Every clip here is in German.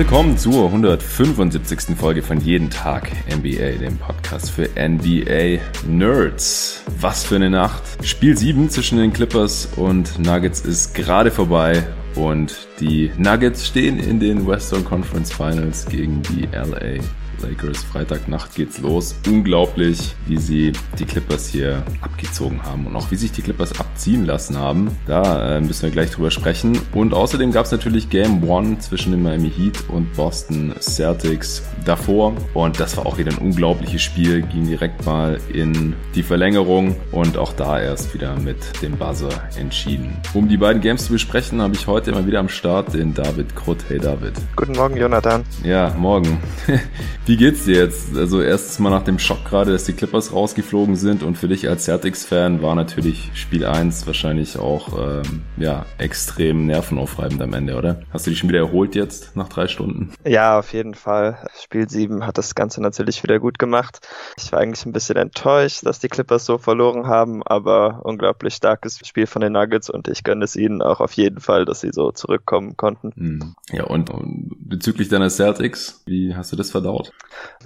Willkommen zur 175. Folge von Jeden Tag NBA, dem Podcast für NBA Nerds. Was für eine Nacht. Spiel 7 zwischen den Clippers und Nuggets ist gerade vorbei und die Nuggets stehen in den Western Conference Finals gegen die LA Lakers. Freitagnacht geht's los. Unglaublich, wie sie die Clippers hier abgezogen haben und auch wie sich die Clippers abziehen lassen haben. Da äh, müssen wir gleich drüber sprechen. Und außerdem gab's natürlich Game One zwischen den Miami Heat und Boston Celtics davor. Und das war auch wieder ein unglaubliches Spiel. Ging direkt mal in die Verlängerung und auch da erst wieder mit dem Buzzer entschieden. Um die beiden Games zu besprechen, habe ich heute immer wieder am Start den David Krutt. Hey David. Guten Morgen, Jonathan. Ja, morgen. Wie geht's dir jetzt? Also erstes Mal nach dem Schock gerade, dass die Clippers rausgeflogen sind und für dich als Celtics-Fan war natürlich Spiel 1 wahrscheinlich auch ähm, ja, extrem nervenaufreibend am Ende, oder? Hast du dich schon wieder erholt jetzt nach drei Stunden? Ja, auf jeden Fall. Spiel 7 hat das Ganze natürlich wieder gut gemacht. Ich war eigentlich ein bisschen enttäuscht, dass die Clippers so verloren haben, aber unglaublich starkes Spiel von den Nuggets und ich gönne es ihnen auch auf jeden Fall, dass sie so zurückkommen konnten. Hm. Ja, und, und bezüglich deiner Celtics, wie hast du das verdaut?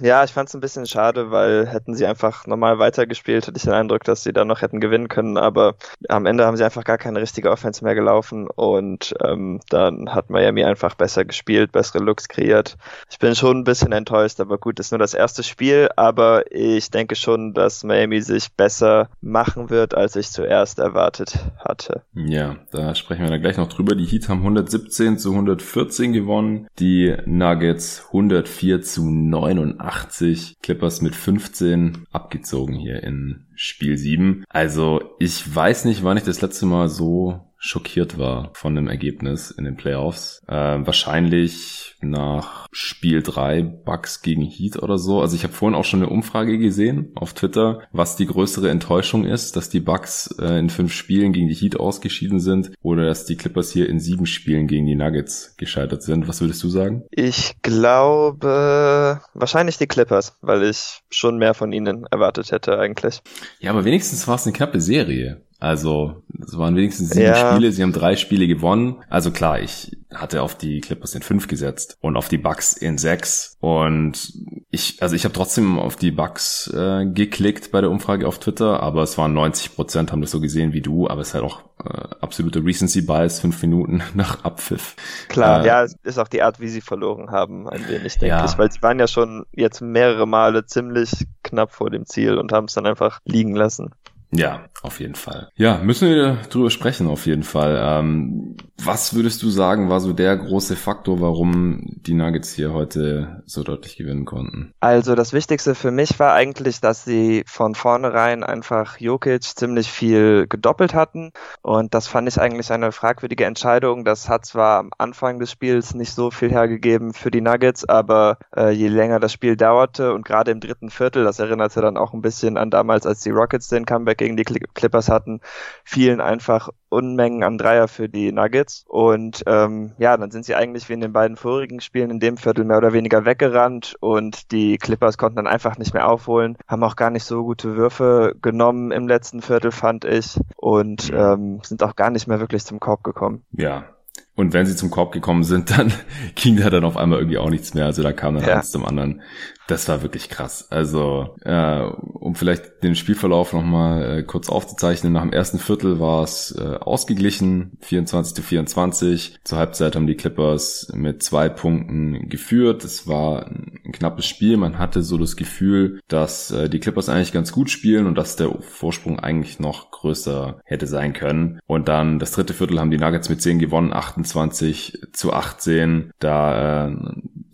Ja, ich fand es ein bisschen schade, weil hätten sie einfach normal weitergespielt, hätte ich den Eindruck, dass sie dann noch hätten gewinnen können. Aber am Ende haben sie einfach gar keine richtige Offense mehr gelaufen und ähm, dann hat Miami einfach besser gespielt, bessere Looks kreiert. Ich bin schon ein bisschen enttäuscht, aber gut, ist nur das erste Spiel. Aber ich denke schon, dass Miami sich besser machen wird, als ich zuerst erwartet hatte. Ja, da sprechen wir dann gleich noch drüber. Die Heat haben 117 zu 114 gewonnen, die Nuggets 104 zu 9. 89, Clippers mit 15 abgezogen hier in Spiel 7. Also ich weiß nicht, wann ich das letzte Mal so schockiert war von dem Ergebnis in den Playoffs. Äh, wahrscheinlich nach Spiel 3 Bucks gegen Heat oder so. Also ich habe vorhin auch schon eine Umfrage gesehen auf Twitter, was die größere Enttäuschung ist, dass die Bucks äh, in fünf Spielen gegen die Heat ausgeschieden sind oder dass die Clippers hier in sieben Spielen gegen die Nuggets gescheitert sind. Was würdest du sagen? Ich glaube wahrscheinlich die Clippers, weil ich schon mehr von ihnen erwartet hätte eigentlich. Ja, aber wenigstens war es eine knappe Serie. Also, es waren wenigstens sieben ja. Spiele, sie haben drei Spiele gewonnen. Also klar, ich hatte auf die Clippers in fünf gesetzt und auf die Bucks in sechs. Und ich, also ich habe trotzdem auf die Bucks äh, geklickt bei der Umfrage auf Twitter, aber es waren 90 Prozent, haben das so gesehen wie du, aber es ist halt auch äh, absolute Recency Bias, fünf Minuten nach Abpfiff. Klar, äh, ja, ist auch die Art, wie sie verloren haben, ein wenig, denke ja. ich, weil sie waren ja schon jetzt mehrere Male ziemlich knapp vor dem Ziel und haben es dann einfach liegen lassen. Ja, auf jeden Fall. Ja, müssen wir drüber sprechen, auf jeden Fall. Ähm, was würdest du sagen, war so der große Faktor, warum die Nuggets hier heute so deutlich gewinnen konnten? Also das Wichtigste für mich war eigentlich, dass sie von vornherein einfach Jokic ziemlich viel gedoppelt hatten. Und das fand ich eigentlich eine fragwürdige Entscheidung. Das hat zwar am Anfang des Spiels nicht so viel hergegeben für die Nuggets, aber äh, je länger das Spiel dauerte und gerade im dritten Viertel, das erinnerte dann auch ein bisschen an damals, als die Rockets den Comeback gegen die Clippers hatten, fielen einfach Unmengen an Dreier für die Nuggets. Und ähm, ja, dann sind sie eigentlich wie in den beiden vorigen Spielen in dem Viertel mehr oder weniger weggerannt und die Clippers konnten dann einfach nicht mehr aufholen, haben auch gar nicht so gute Würfe genommen im letzten Viertel, fand ich, und ähm, sind auch gar nicht mehr wirklich zum Korb gekommen. Ja, und wenn sie zum Korb gekommen sind, dann ging da dann auf einmal irgendwie auch nichts mehr. Also da kam dann ja. eins zum anderen. Das war wirklich krass. Also, äh, um vielleicht den Spielverlauf nochmal äh, kurz aufzuzeichnen, nach dem ersten Viertel war es äh, ausgeglichen, 24 zu 24. Zur Halbzeit haben die Clippers mit zwei Punkten geführt. Es war ein knappes Spiel. Man hatte so das Gefühl, dass äh, die Clippers eigentlich ganz gut spielen und dass der Vorsprung eigentlich noch größer hätte sein können. Und dann das dritte Viertel haben die Nuggets mit 10 gewonnen, 28 zu 18. Da äh,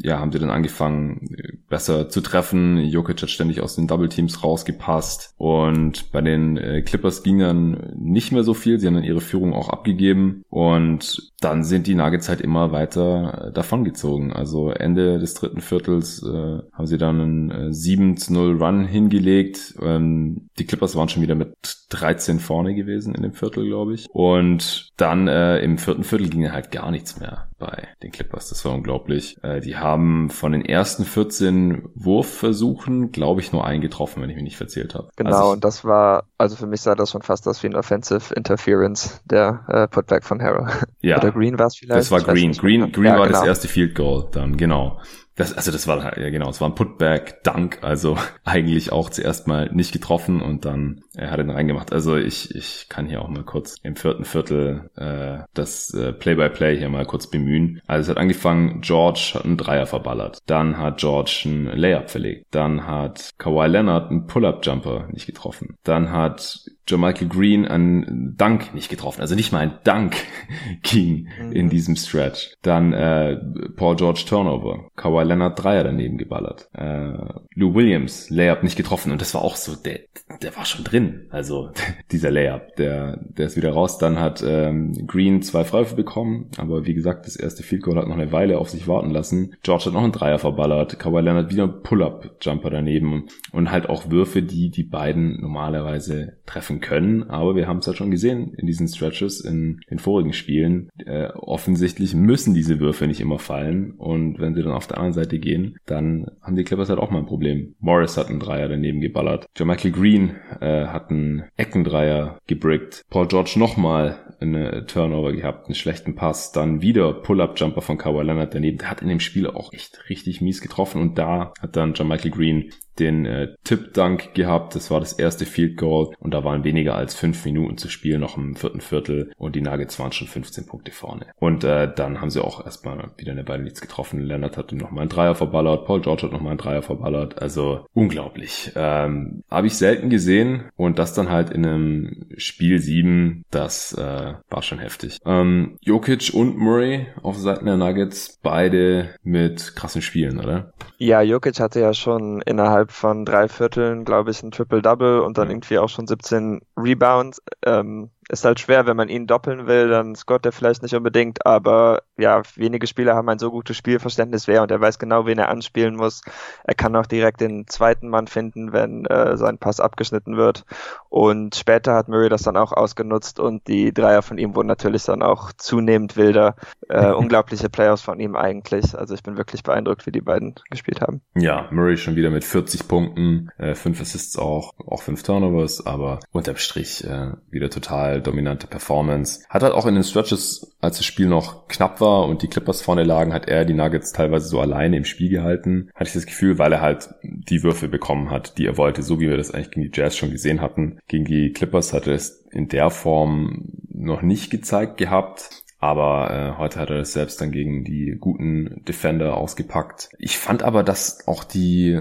ja, haben sie dann angefangen, besser zu treffen. Jokic hat ständig aus den Double Teams rausgepasst und bei den äh, Clippers ging dann nicht mehr so viel. Sie haben dann ihre Führung auch abgegeben und dann sind die Nuggets halt immer weiter äh, davongezogen. Also Ende des dritten Viertels äh, haben sie dann einen äh, 7 zu 0 Run hingelegt. Ähm, die Clippers waren schon wieder mit 13 vorne gewesen in dem Viertel, glaube ich. Und dann äh, im vierten Viertel ging halt gar nichts mehr bei den Clippers. Das war unglaublich. Äh, die haben von den ersten 14 Wurfversuchen, glaube ich, nur einen getroffen, wenn ich mich nicht verzählt habe. Genau, also und das war, also für mich sah das schon fast aus wie ein Offensive Interference, der äh, Putback von Harrow. Ja. Oder Green war es vielleicht. Das war Green. Green, Green ja, war genau. das erste Field Goal dann, genau. Das, also das war ja genau, es war ein Putback, Dunk, also eigentlich auch zuerst mal nicht getroffen und dann er hat ihn reingemacht. Also ich, ich kann hier auch mal kurz im vierten Viertel äh, das äh, Play-by-Play -play hier mal kurz bemühen. Also es hat angefangen, George hat einen Dreier verballert. Dann hat George einen Layup verlegt. Dann hat Kawhi Leonard einen Pull-Up-Jumper nicht getroffen. Dann hat Michael Green einen Dunk nicht getroffen. Also nicht mal ein Dunk ging mhm. in diesem Stretch. Dann äh, Paul George Turnover. Kawhi Leonard Dreier daneben geballert. Äh, Lou Williams Layup nicht getroffen. Und das war auch so, der, der war schon drin. Also dieser Layup, der, der ist wieder raus. Dann hat ähm, Green zwei Freiwürfe bekommen. Aber wie gesagt, das erste Field Goal hat noch eine Weile auf sich warten lassen. George hat noch einen Dreier verballert. Kawhi Leonard wieder einen Pull-Up-Jumper daneben. Und halt auch Würfe, die die beiden normalerweise treffen können, aber wir haben es ja schon gesehen in diesen Stretches in den vorigen Spielen. Äh, offensichtlich müssen diese Würfe nicht immer fallen und wenn sie dann auf der anderen Seite gehen, dann haben die Clippers halt auch mal ein Problem. Morris hat einen Dreier daneben geballert. Michael Green äh, hat einen Eckendreier gebrickt. Paul George nochmal eine Turnover gehabt, einen schlechten Pass, dann wieder Pull-Up-Jumper von Kawhi Leonard daneben. Der hat in dem Spiel auch echt richtig mies getroffen und da hat dann Michael Green den äh, Tip-Dunk gehabt. Das war das erste Field Goal und da waren weniger als fünf Minuten zu spielen, noch im vierten Viertel und die Nuggets waren schon 15 Punkte vorne. Und äh, dann haben sie auch erstmal wieder eine Weile nichts getroffen. Leonard hat noch mal einen Dreier verballert, Paul George hat noch mal einen Dreier verballert. Also unglaublich. Ähm, Habe ich selten gesehen und das dann halt in einem Spiel 7, das äh, war schon heftig. Ähm, Jokic und Murray auf Seiten der Nuggets, beide mit krassen Spielen, oder? Ja, Jokic hatte ja schon innerhalb von drei Vierteln, glaube ich, ein Triple-Double und dann irgendwie auch schon 17 Rebounds. Ähm, ist halt schwer, wenn man ihn doppeln will, dann scoret er vielleicht nicht unbedingt, aber ja, wenige Spieler haben ein so gutes Spielverständnis wer und er weiß genau, wen er anspielen muss. Er kann auch direkt den zweiten Mann finden, wenn äh, sein Pass abgeschnitten wird. Und später hat Murray das dann auch ausgenutzt und die Dreier von ihm wurden natürlich dann auch zunehmend wilder. Äh, unglaubliche Playoffs von ihm eigentlich. Also ich bin wirklich beeindruckt, wie die beiden gespielt haben. Ja, Murray schon wieder mit 40 Punkten, äh, 5 Assists auch, auch 5 Turnovers, aber unterm Strich äh, wieder total dominante Performance. Hat halt auch in den Stretches, als das Spiel noch knapp war und die Clippers vorne lagen, hat er die Nuggets teilweise so alleine im Spiel gehalten. Hatte ich das Gefühl, weil er halt die Würfe bekommen hat, die er wollte, so wie wir das eigentlich gegen die Jazz schon gesehen hatten. Gegen die Clippers hat er es in der Form noch nicht gezeigt gehabt. Aber äh, heute hat er das selbst dann gegen die guten Defender ausgepackt. Ich fand aber, dass auch die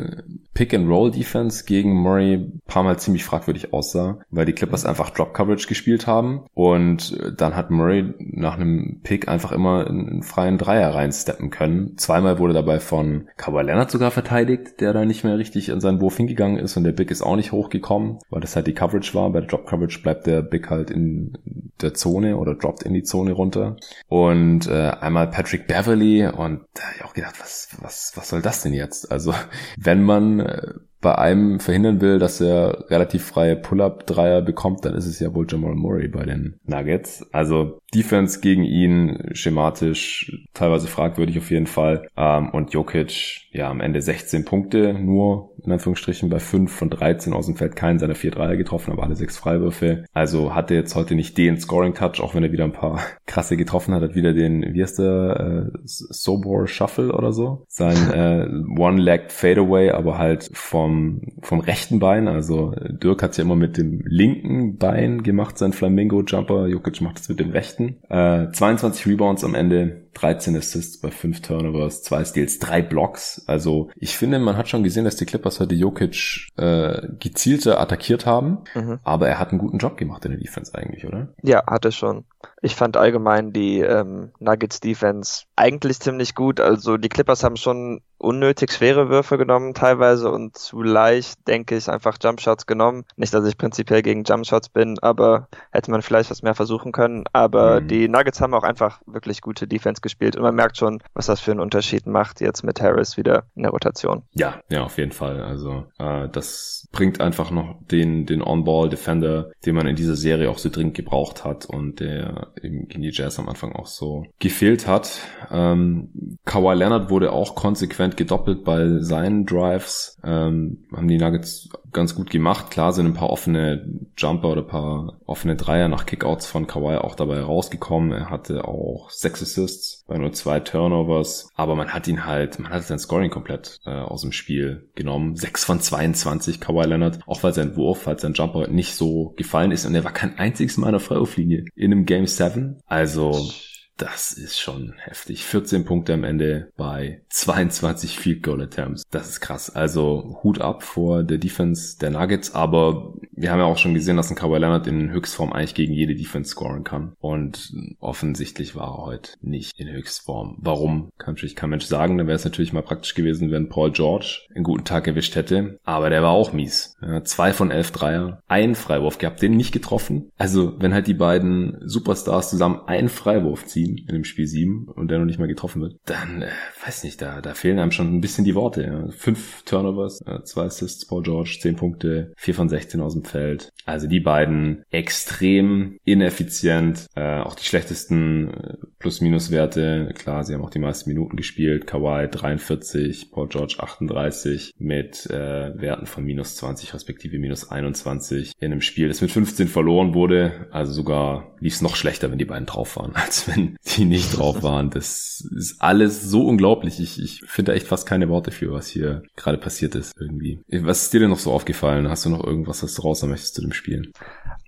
Pick-and-Roll-Defense gegen Murray ein paar Mal ziemlich fragwürdig aussah, weil die Clippers einfach Drop-Coverage gespielt haben und dann hat Murray nach einem Pick einfach immer einen freien Dreier reinsteppen können. Zweimal wurde dabei von Kawhi Leonard sogar verteidigt, der da nicht mehr richtig an seinen Wurf hingegangen ist und der Big ist auch nicht hochgekommen, weil das halt die Coverage war. Bei der Drop-Coverage bleibt der Big halt in der Zone oder droppt in die Zone runter. Und äh, einmal Patrick Beverly und da habe ich auch gedacht, was, was, was soll das denn jetzt? Also wenn man äh, bei einem verhindern will, dass er relativ freie Pull-up-Dreier bekommt, dann ist es ja wohl Jamal Murray bei den Nuggets. Also Defense gegen ihn schematisch teilweise fragwürdig auf jeden Fall. Ähm, und Jokic, ja, am Ende 16 Punkte nur, in Anführungsstrichen, bei 5 von 13 aus dem Feld keinen seiner 4 Dreier getroffen, aber alle 6 Freiwürfe. Also hatte jetzt heute nicht den Scoring-Touch, auch wenn er wieder ein paar krasse getroffen hat, hat wieder den, wie heißt der, äh, Sobor Shuffle oder so. Sein äh, One-Legged Fadeaway, aber halt vom, vom rechten Bein. Also Dirk hat ja immer mit dem linken Bein gemacht, sein Flamingo-Jumper. Jokic macht es mit dem rechten. Äh, 22 Rebounds am Ende, 13 Assists bei 5 Turnovers, 2 Steals, 3 Blocks. Also ich finde, man hat schon gesehen, dass die Clippers heute Jokic äh, gezielter attackiert haben, mhm. aber er hat einen guten Job gemacht in der Defense eigentlich, oder? Ja, hat er schon. Ich fand allgemein die ähm, Nuggets Defense eigentlich ziemlich gut. Also die Clippers haben schon unnötig schwere Würfe genommen teilweise und zu leicht, denke ich, einfach Jumpshots genommen. Nicht, dass ich prinzipiell gegen Jumpshots bin, aber hätte man vielleicht was mehr versuchen können. Aber mhm. die Nuggets haben auch einfach wirklich gute Defense gespielt und man merkt schon, was das für einen Unterschied macht jetzt mit Harris wieder in der Rotation. Ja, ja, auf jeden Fall. Also äh, das bringt einfach noch den, den On-Ball-Defender, den man in dieser Serie auch so dringend gebraucht hat und der eben gegen die Jazz am Anfang auch so gefehlt hat. Ähm, Kawhi Leonard wurde auch konsequent gedoppelt bei seinen Drives. Ähm, haben die Nuggets ganz gut gemacht. Klar sind ein paar offene Jumper oder ein paar offene Dreier nach Kickouts von Kawhi auch dabei rausgekommen. Er hatte auch sechs Assists bei nur zwei Turnovers. Aber man hat ihn halt, man hat sein Scoring komplett äh, aus dem Spiel genommen. Sechs von 22 Kawhi Leonard. Auch weil sein Wurf, weil sein Jumper nicht so gefallen ist. Und er war kein einziges Mal in der Freiwurflinie in einem Game 7. Also das ist schon heftig. 14 Punkte am Ende bei 22 Field Goal Attempts. Das ist krass. Also Hut ab vor der Defense der Nuggets, aber wir haben ja auch schon gesehen, dass ein Kawhi Leonard in Höchstform eigentlich gegen jede Defense scoren kann. Und offensichtlich war er heute nicht in Höchstform. Warum? Kann natürlich kein Mensch sagen. Dann wäre es natürlich mal praktisch gewesen, wenn Paul George einen guten Tag erwischt hätte. Aber der war auch mies. Ja, zwei von elf Dreier, einen Freiwurf gehabt, den nicht getroffen. Also wenn halt die beiden Superstars zusammen einen Freiwurf ziehen, in dem Spiel 7 und der noch nicht mal getroffen wird, dann, äh, weiß nicht, da, da fehlen einem schon ein bisschen die Worte. Ja. Fünf Turnovers, äh, zwei Assists, Paul George, zehn Punkte, vier von 16 aus dem Feld. Also die beiden extrem ineffizient, äh, auch die schlechtesten äh, Plus-Minus-Werte. Klar, sie haben auch die meisten Minuten gespielt. Kawhi 43, Paul George 38 mit äh, Werten von minus 20 respektive minus 21 in einem Spiel, das mit 15 verloren wurde. Also sogar lief es noch schlechter, wenn die beiden drauf waren, als wenn die nicht drauf waren. Das ist alles so unglaublich. Ich, ich finde echt fast keine Worte für, was hier gerade passiert ist irgendwie. Was ist dir denn noch so aufgefallen? Hast du noch irgendwas, was du raus möchtest zu dem Spiel?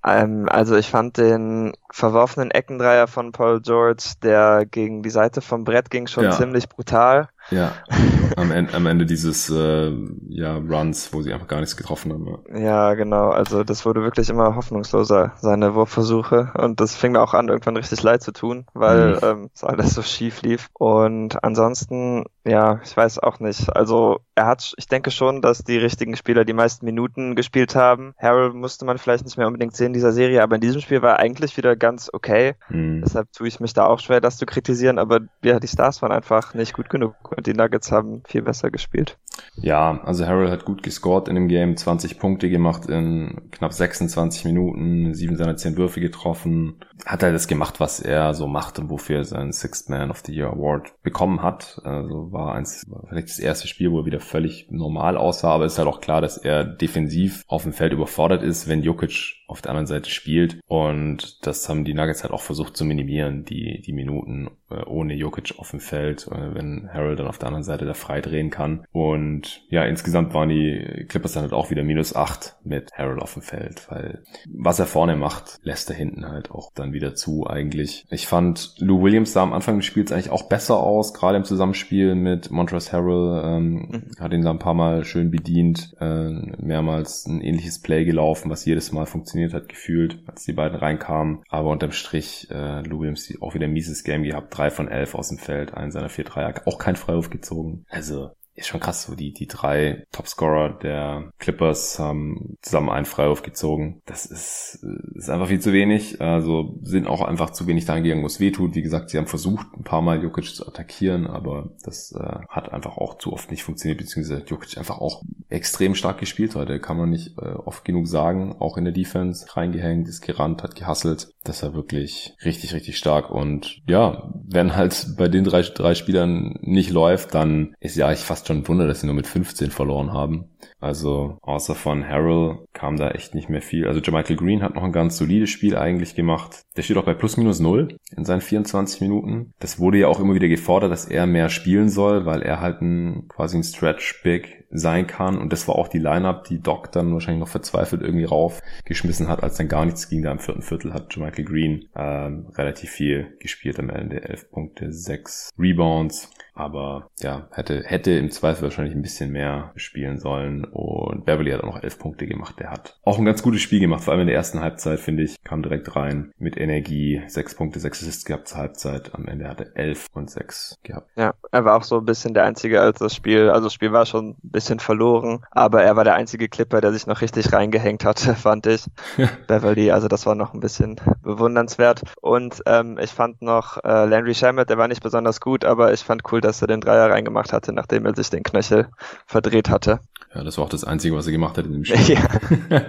Ähm, also ich fand den verworfenen Eckendreier von Paul George, der gegen die Seite vom Brett ging, schon ja. ziemlich brutal. Ja, am Ende, am Ende dieses äh, ja, Runs, wo sie einfach gar nichts getroffen haben. Ja. ja, genau. Also das wurde wirklich immer hoffnungsloser, seine Wurfversuche. Und das fing mir auch an, irgendwann richtig leid zu tun, weil mhm. ähm, es alles so schief lief. Und ansonsten, ja, ich weiß auch nicht. Also er hat, ich denke schon, dass die richtigen Spieler die meisten Minuten gespielt haben. Harold musste man vielleicht nicht mehr unbedingt sehen in dieser Serie, aber in diesem Spiel war er eigentlich wieder ganz okay. Mhm. Deshalb tue ich mich da auch schwer, das zu kritisieren. Aber ja, die Stars waren einfach nicht gut genug die Nuggets haben viel besser gespielt. Ja, also Harold hat gut gescored in dem Game, 20 Punkte gemacht in knapp 26 Minuten, sieben seiner zehn Würfe getroffen. Hat halt das gemacht, was er so macht und wofür er seinen Sixth Man of the Year Award bekommen hat. Also war eins, vielleicht das erste Spiel, wo er wieder völlig normal aussah, aber es ist halt auch klar, dass er defensiv auf dem Feld überfordert ist, wenn Jokic auf der anderen Seite spielt. Und das haben die Nuggets halt auch versucht zu minimieren, die, die Minuten äh, ohne Jokic auf dem Feld, äh, wenn Harold dann auf der anderen Seite da frei drehen kann. Und ja, insgesamt waren die Clippers dann halt auch wieder minus acht mit Harold auf dem Feld, weil was er vorne macht, lässt er hinten halt auch dann wieder zu eigentlich. Ich fand Lou Williams sah am Anfang des Spiels eigentlich auch besser aus, gerade im Zusammenspiel mit Montrezl Harrell, ähm, mhm. hat ihn da ein paar Mal schön bedient, äh, mehrmals ein ähnliches Play gelaufen, was jedes Mal funktioniert hat, gefühlt, als die beiden reinkamen. Aber unterm Strich, äh, Lou Williams auch wieder ein mieses Game gehabt, drei von elf aus dem Feld, einen seiner vier Dreier, auch kein Freiwurf gezogen. Also ist schon krass, so die, die drei Topscorer der Clippers haben zusammen einen Freiwurf gezogen. Das ist, ist einfach viel zu wenig. Also sind auch einfach zu wenig dahin gegangen, wo es weh tut. Wie gesagt, sie haben versucht, ein paar Mal Jokic zu attackieren, aber das äh, hat einfach auch zu oft nicht funktioniert, beziehungsweise Jokic einfach auch extrem stark gespielt heute. Kann man nicht äh, oft genug sagen. Auch in der Defense reingehängt, ist gerannt, hat gehasselt. Das war wirklich richtig, richtig stark. Und ja, wenn halt bei den drei, drei Spielern nicht läuft, dann ist ja eigentlich fast schon ein Wunder, dass sie nur mit 15 verloren haben. Also außer von Harrell kam da echt nicht mehr viel. Also Jermichael Green hat noch ein ganz solides Spiel eigentlich gemacht. Der steht auch bei plus minus null in seinen 24 Minuten. Das wurde ja auch immer wieder gefordert, dass er mehr spielen soll, weil er halt ein quasi ein Stretch Big sein kann. Und das war auch die Lineup, die Doc dann wahrscheinlich noch verzweifelt irgendwie raufgeschmissen hat, als dann gar nichts ging. Da im vierten Viertel hat Michael Green ähm, relativ viel gespielt am Ende. 11 Punkte, 6 Rebounds. Aber ja, hätte, hätte im Zweifel wahrscheinlich ein bisschen mehr spielen sollen. Und Beverly hat auch noch elf Punkte gemacht. Der hat auch ein ganz gutes Spiel gemacht. Vor allem in der ersten Halbzeit, finde ich, kam direkt rein mit Energie. Sechs Punkte, sechs Assists gehabt zur Halbzeit. Am Ende hatte elf und sechs gehabt. Ja, er war auch so ein bisschen der Einzige, als das Spiel, also das Spiel war schon ein bisschen verloren, aber er war der einzige Clipper, der sich noch richtig reingehängt hatte, fand ich. Beverly, also das war noch ein bisschen bewundernswert. Und ähm, ich fand noch äh, Landry Shamet, der war nicht besonders gut, aber ich fand cool, dass er den Dreier reingemacht hatte, nachdem er sich den Knöchel verdreht hatte. Ja, das war auch das Einzige, was er gemacht hat in dem Spiel. Ja.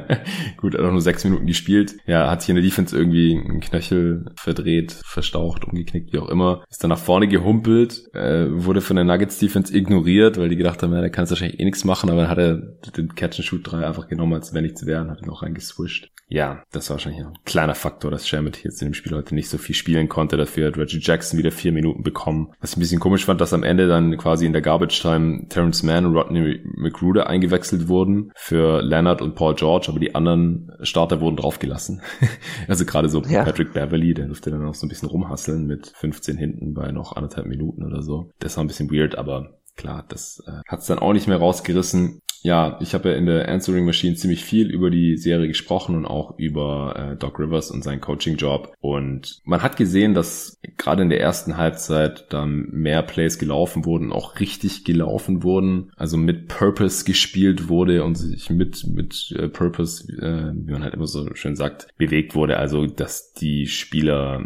Gut, er hat auch nur sechs Minuten gespielt. Ja, hat sich in der Defense irgendwie einen Knöchel verdreht, verstaucht, umgeknickt, wie auch immer. Ist dann nach vorne gehumpelt, äh, wurde von der Nuggets Defense ignoriert, weil die gedacht haben, ja, der kann jetzt wahrscheinlich eh nichts machen, aber dann hat er den Catch-and-Shoot-3 einfach genommen, als wenn nichts wäre und hat ihn auch reingeswischt. Ja, das war wahrscheinlich ein kleiner Faktor, dass Shamit jetzt in dem Spiel heute nicht so viel spielen konnte. Dafür hat Reggie Jackson wieder vier Minuten bekommen. Was ich ein bisschen komisch fand, dass am Ende dann quasi in der Garbage Time Terrence Mann und Rodney McGruder eingewechselt wurden für Leonard und Paul George, aber die anderen Starter wurden draufgelassen. also gerade so ja. Patrick Beverly, der durfte dann noch so ein bisschen rumhasseln mit 15 hinten bei noch anderthalb Minuten oder so. Das war ein bisschen weird, aber klar, das äh, hat es dann auch nicht mehr rausgerissen ja, ich habe ja in der Answering Machine ziemlich viel über die Serie gesprochen und auch über äh, Doc Rivers und seinen Coaching-Job. Und man hat gesehen, dass gerade in der ersten Halbzeit dann mehr Plays gelaufen wurden, auch richtig gelaufen wurden, also mit Purpose gespielt wurde und sich mit, mit äh, Purpose, äh, wie man halt immer so schön sagt, bewegt wurde. Also, dass die Spieler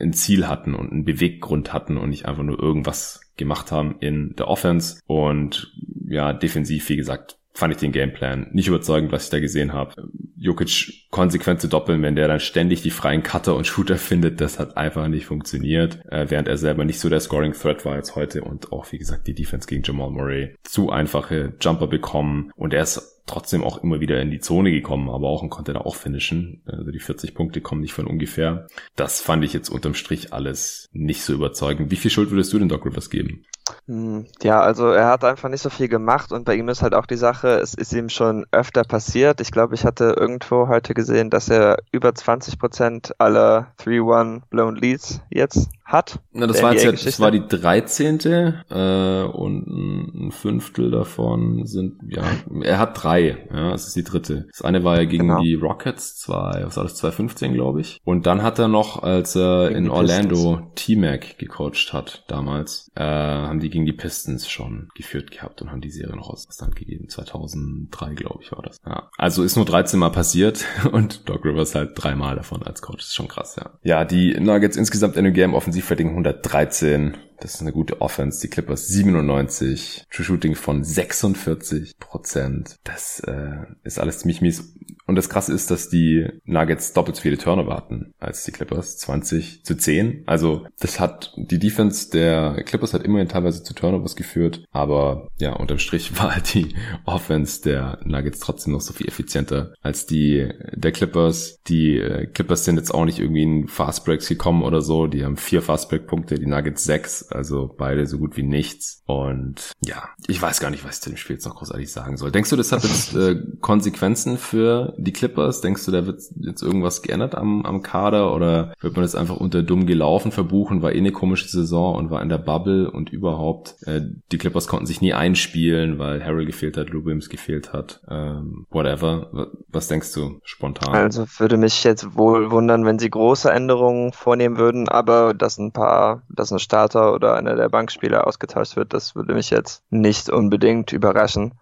ein Ziel hatten und einen Beweggrund hatten und nicht einfach nur irgendwas gemacht haben in der Offense. Und ja, defensiv, wie gesagt, fand ich den Gameplan nicht überzeugend, was ich da gesehen habe. Jokic konsequent zu doppeln, wenn der dann ständig die freien Cutter und Shooter findet, das hat einfach nicht funktioniert, äh, während er selber nicht so der Scoring Threat war als heute und auch, wie gesagt, die Defense gegen Jamal Murray zu einfache Jumper bekommen und er ist trotzdem auch immer wieder in die Zone gekommen, aber auch und konnte da auch finishen. Also die 40 Punkte kommen nicht von ungefähr. Das fand ich jetzt unterm Strich alles nicht so überzeugend. Wie viel Schuld würdest du den Doc Rivers geben? Hm, ja, also er hat einfach nicht so viel gemacht und bei ihm ist halt auch die Sache, es ist ihm schon öfter passiert. Ich glaube, ich hatte irgendwo heute gesehen, dass er über 20 Prozent aller 3-1 Blown Leads jetzt hat. Na, das war jetzt das war die 13. Äh, und ein Fünftel davon sind, ja, er hat drei, ja, das ist die dritte. Das eine war ja gegen genau. die Rockets, zwei, was war das, 2015, glaube ich. Und dann hat er noch, als er gegen in Orlando T-Mac gecoacht hat, damals, äh, haben die gegen die Pistons schon geführt gehabt und haben die Serie noch aus Stand gegeben. 2003, glaube ich, war das. Ja. Also ist nur 13 Mal passiert und Doc Rivers halt dreimal davon als Coach. Das ist schon krass, ja. Ja, die Nuggets insgesamt in dem Game offensiv Offensivrating 113. Das ist eine gute Offense. Die Clippers 97. True Shooting von 46 Prozent. Das äh, ist alles ziemlich mies. Und das Krasse ist, dass die Nuggets doppelt so viele Turnover hatten als die Clippers. 20 zu 10. Also das hat die Defense der Clippers hat immerhin teilweise zu Turnovers geführt. Aber ja, unterm Strich war halt die Offense der Nuggets trotzdem noch so viel effizienter als die der Clippers. Die äh, Clippers sind jetzt auch nicht irgendwie in Fast Breaks gekommen oder so. Die haben vier Fast Break Punkte, die Nuggets sechs. Also beide so gut wie nichts. Und ja, ich weiß gar nicht, was ich zu dem Spiel jetzt noch großartig sagen soll. Denkst du, das hat jetzt äh, Konsequenzen für die Clippers? Denkst du, da wird jetzt irgendwas geändert am, am Kader oder wird man das einfach unter dumm gelaufen verbuchen? War eh eine komische Saison und war in der Bubble und überhaupt. Äh, die Clippers konnten sich nie einspielen, weil Harry gefehlt hat, Lou Williams gefehlt hat. Ähm, whatever. Was denkst du spontan? Also würde mich jetzt wohl wundern, wenn sie große Änderungen vornehmen würden, aber dass ein paar, dass ein Starter oder einer der Bankspieler ausgetauscht wird, das würde mich jetzt nicht unbedingt überraschen.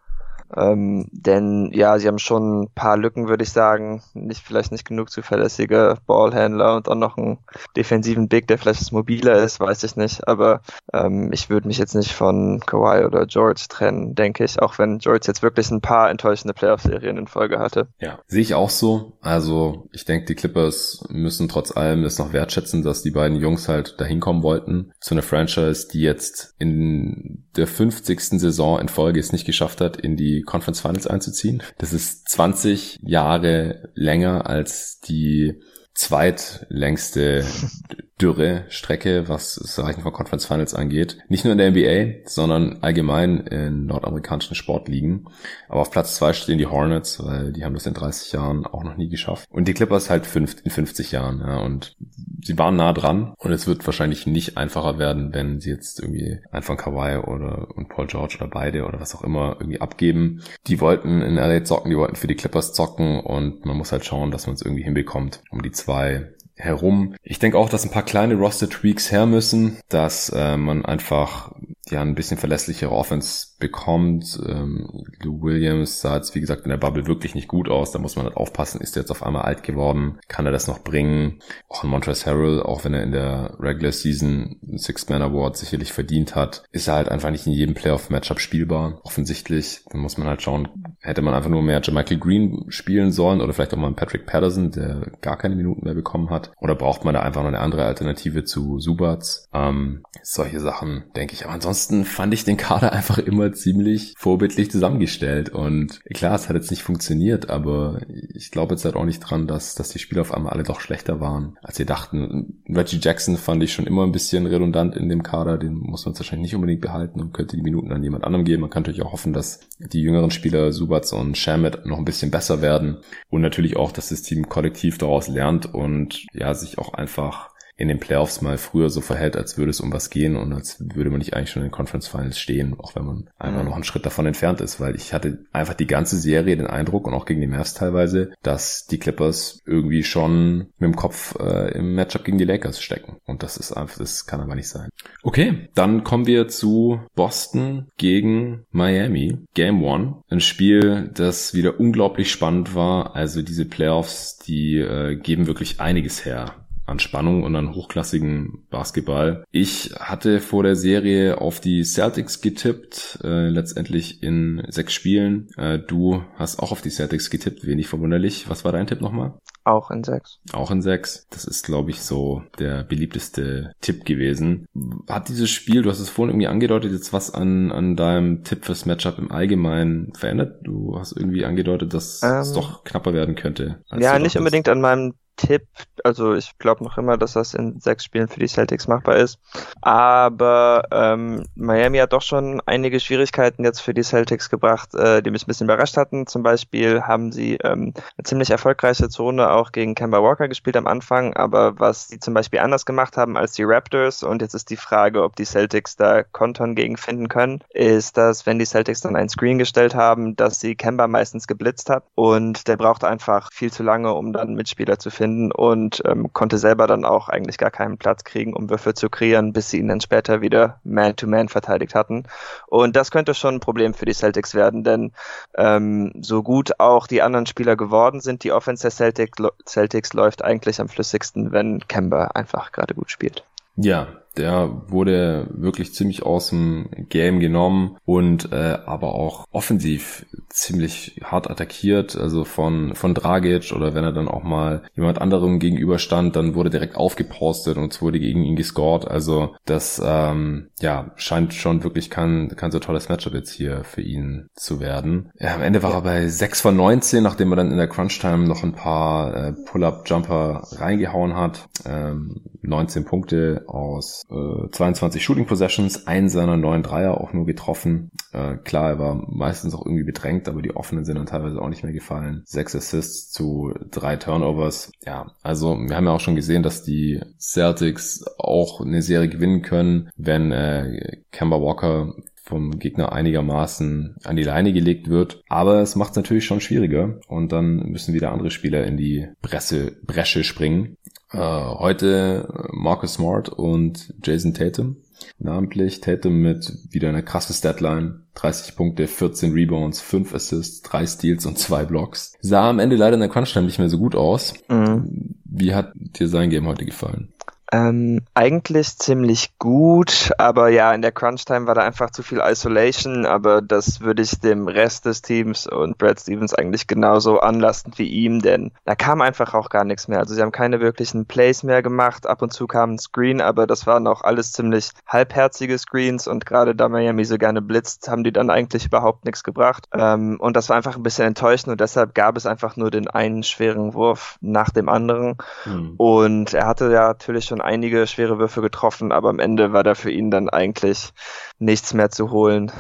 Ähm, denn ja, sie haben schon ein paar Lücken, würde ich sagen. Nicht, vielleicht nicht genug zuverlässige Ballhändler und auch noch einen defensiven Big, der vielleicht mobiler ist, weiß ich nicht. Aber ähm, ich würde mich jetzt nicht von Kawhi oder George trennen, denke ich. Auch wenn George jetzt wirklich ein paar enttäuschende Playoff-Serien in Folge hatte. Ja, sehe ich auch so. Also ich denke, die Clippers müssen trotz allem es noch wertschätzen, dass die beiden Jungs halt dahin kommen wollten. Zu einer Franchise, die jetzt in der 50. Saison in Folge es nicht geschafft hat, in die Conference Finals einzuziehen. Das ist 20 Jahre länger als die zweitlängste Dürre-Strecke, was das Erreichen von Conference Finals angeht. Nicht nur in der NBA, sondern allgemein in nordamerikanischen Sportligen. Aber auf Platz zwei stehen die Hornets, weil die haben das in 30 Jahren auch noch nie geschafft. Und die Clippers halt in 50 Jahren. Ja. Und sie waren nah dran. Und es wird wahrscheinlich nicht einfacher werden, wenn sie jetzt irgendwie einfach Kawhi oder und Paul George oder beide oder was auch immer irgendwie abgeben. Die wollten in LA zocken, die wollten für die Clippers zocken und man muss halt schauen, dass man es irgendwie hinbekommt, um die zwei herum. Ich denke auch, dass ein paar kleine Roster-Tweaks her müssen, dass äh, man einfach ja ein bisschen verlässlichere Offense bekommt. Ähm, Lou Williams sah jetzt, wie gesagt, in der Bubble wirklich nicht gut aus. Da muss man halt aufpassen. Ist er jetzt auf einmal alt geworden? Kann er das noch bringen? Auch ein Montrezl Harrell, auch wenn er in der Regular Season Six-Man Award sicherlich verdient hat, ist er halt einfach nicht in jedem Playoff-Matchup spielbar. Offensichtlich. Dann muss man halt schauen, hätte man einfach nur mehr Michael Green spielen sollen oder vielleicht auch mal einen Patrick Patterson, der gar keine Minuten mehr bekommen hat. Oder braucht man da einfach noch eine andere Alternative zu Subats? Ähm, solche Sachen, denke ich. Aber ansonsten fand ich den Kader einfach immer ziemlich vorbildlich zusammengestellt. Und klar, es hat jetzt nicht funktioniert, aber ich glaube jetzt halt auch nicht dran, dass, dass die Spieler auf einmal alle doch schlechter waren, als sie dachten. Reggie Jackson fand ich schon immer ein bisschen redundant in dem Kader. Den muss man wahrscheinlich nicht unbedingt behalten und könnte die Minuten an jemand anderem geben. Man kann natürlich auch hoffen, dass die jüngeren Spieler Subats und Shamet noch ein bisschen besser werden. Und natürlich auch, dass das Team kollektiv daraus lernt und ja, sich auch einfach in den Playoffs mal früher so verhält, als würde es um was gehen und als würde man nicht eigentlich schon in den Conference Finals stehen, auch wenn man einfach mhm. noch einen Schritt davon entfernt ist, weil ich hatte einfach die ganze Serie den Eindruck und auch gegen die Mavs teilweise, dass die Clippers irgendwie schon mit dem Kopf äh, im Matchup gegen die Lakers stecken. Und das ist einfach, das kann aber nicht sein. Okay, dann kommen wir zu Boston gegen Miami, Game One, ein Spiel, das wieder unglaublich spannend war, also diese Playoffs, die äh, geben wirklich einiges her an Spannung und an hochklassigen Basketball. Ich hatte vor der Serie auf die Celtics getippt, äh, letztendlich in sechs Spielen. Äh, du hast auch auf die Celtics getippt, wenig verwunderlich. Was war dein Tipp nochmal? Auch in sechs. Auch in sechs. Das ist, glaube ich, so der beliebteste Tipp gewesen. Hat dieses Spiel, du hast es vorhin irgendwie angedeutet, jetzt was an, an deinem Tipp fürs Matchup im Allgemeinen verändert? Du hast irgendwie angedeutet, dass ähm, es doch knapper werden könnte. Ja, nicht unbedingt an meinem Tipp, also ich glaube noch immer, dass das in sechs Spielen für die Celtics machbar ist. Aber ähm, Miami hat doch schon einige Schwierigkeiten jetzt für die Celtics gebracht, äh, die mich ein bisschen überrascht hatten. Zum Beispiel haben sie ähm, eine ziemlich erfolgreiche Zone auch gegen Kemba Walker gespielt am Anfang, aber was sie zum Beispiel anders gemacht haben als die Raptors, und jetzt ist die Frage, ob die Celtics da Kontern gegen finden können, ist, dass wenn die Celtics dann ein Screen gestellt haben, dass sie Kemba meistens geblitzt hat und der braucht einfach viel zu lange, um dann Mitspieler zu finden finden und ähm, konnte selber dann auch eigentlich gar keinen Platz kriegen, um Würfe zu kreieren, bis sie ihn dann später wieder Man-to-Man -Man verteidigt hatten. Und das könnte schon ein Problem für die Celtics werden, denn ähm, so gut auch die anderen Spieler geworden sind, die Offense der Celtics, Celtics läuft eigentlich am flüssigsten, wenn Kemba einfach gerade gut spielt. Ja, der wurde wirklich ziemlich aus dem Game genommen und äh, aber auch offensiv ziemlich hart attackiert, also von von Dragic oder wenn er dann auch mal jemand anderem gegenüberstand, dann wurde direkt aufgepostet und es wurde gegen ihn gescored. Also das ähm, ja scheint schon wirklich kein kein so tolles Matchup jetzt hier für ihn zu werden. Ja, am Ende war er bei 6 von 19, nachdem er dann in der Crunch Time noch ein paar äh, Pull-up Jumper reingehauen hat. Ähm, 19 Punkte aus äh, 22 Shooting Possessions, einen seiner neuen Dreier auch nur getroffen. Äh, klar, er war meistens auch irgendwie bedrängt, aber die offenen sind dann teilweise auch nicht mehr gefallen. Sechs Assists zu drei Turnovers. Ja, also wir haben ja auch schon gesehen, dass die Celtics auch eine Serie gewinnen können, wenn äh, Kemba Walker vom Gegner einigermaßen an die Leine gelegt wird. Aber es macht es natürlich schon schwieriger und dann müssen wieder andere Spieler in die Presse, Bresche springen. Äh, heute Marcus Smart und Jason Tatum. Namentlich Tatum mit wieder einer krasse Statline. 30 Punkte, 14 Rebounds, 5 Assists, 3 Steals und 2 Blocks. Sah am Ende leider in der Crunch-Time nicht mehr so gut aus. Mhm. Wie hat dir sein Game heute gefallen? Ähm, eigentlich ziemlich gut, aber ja, in der Crunch-Time war da einfach zu viel Isolation, aber das würde ich dem Rest des Teams und Brad Stevens eigentlich genauso anlasten wie ihm, denn da kam einfach auch gar nichts mehr. Also sie haben keine wirklichen Plays mehr gemacht, ab und zu kam ein Screen, aber das waren auch alles ziemlich halbherzige Screens und gerade da Miami so gerne blitzt, haben die dann eigentlich überhaupt nichts gebracht. Ähm, und das war einfach ein bisschen enttäuschend und deshalb gab es einfach nur den einen schweren Wurf nach dem anderen. Mhm. Und er hatte ja natürlich schon einige schwere Würfe getroffen, aber am Ende war da für ihn dann eigentlich nichts mehr zu holen.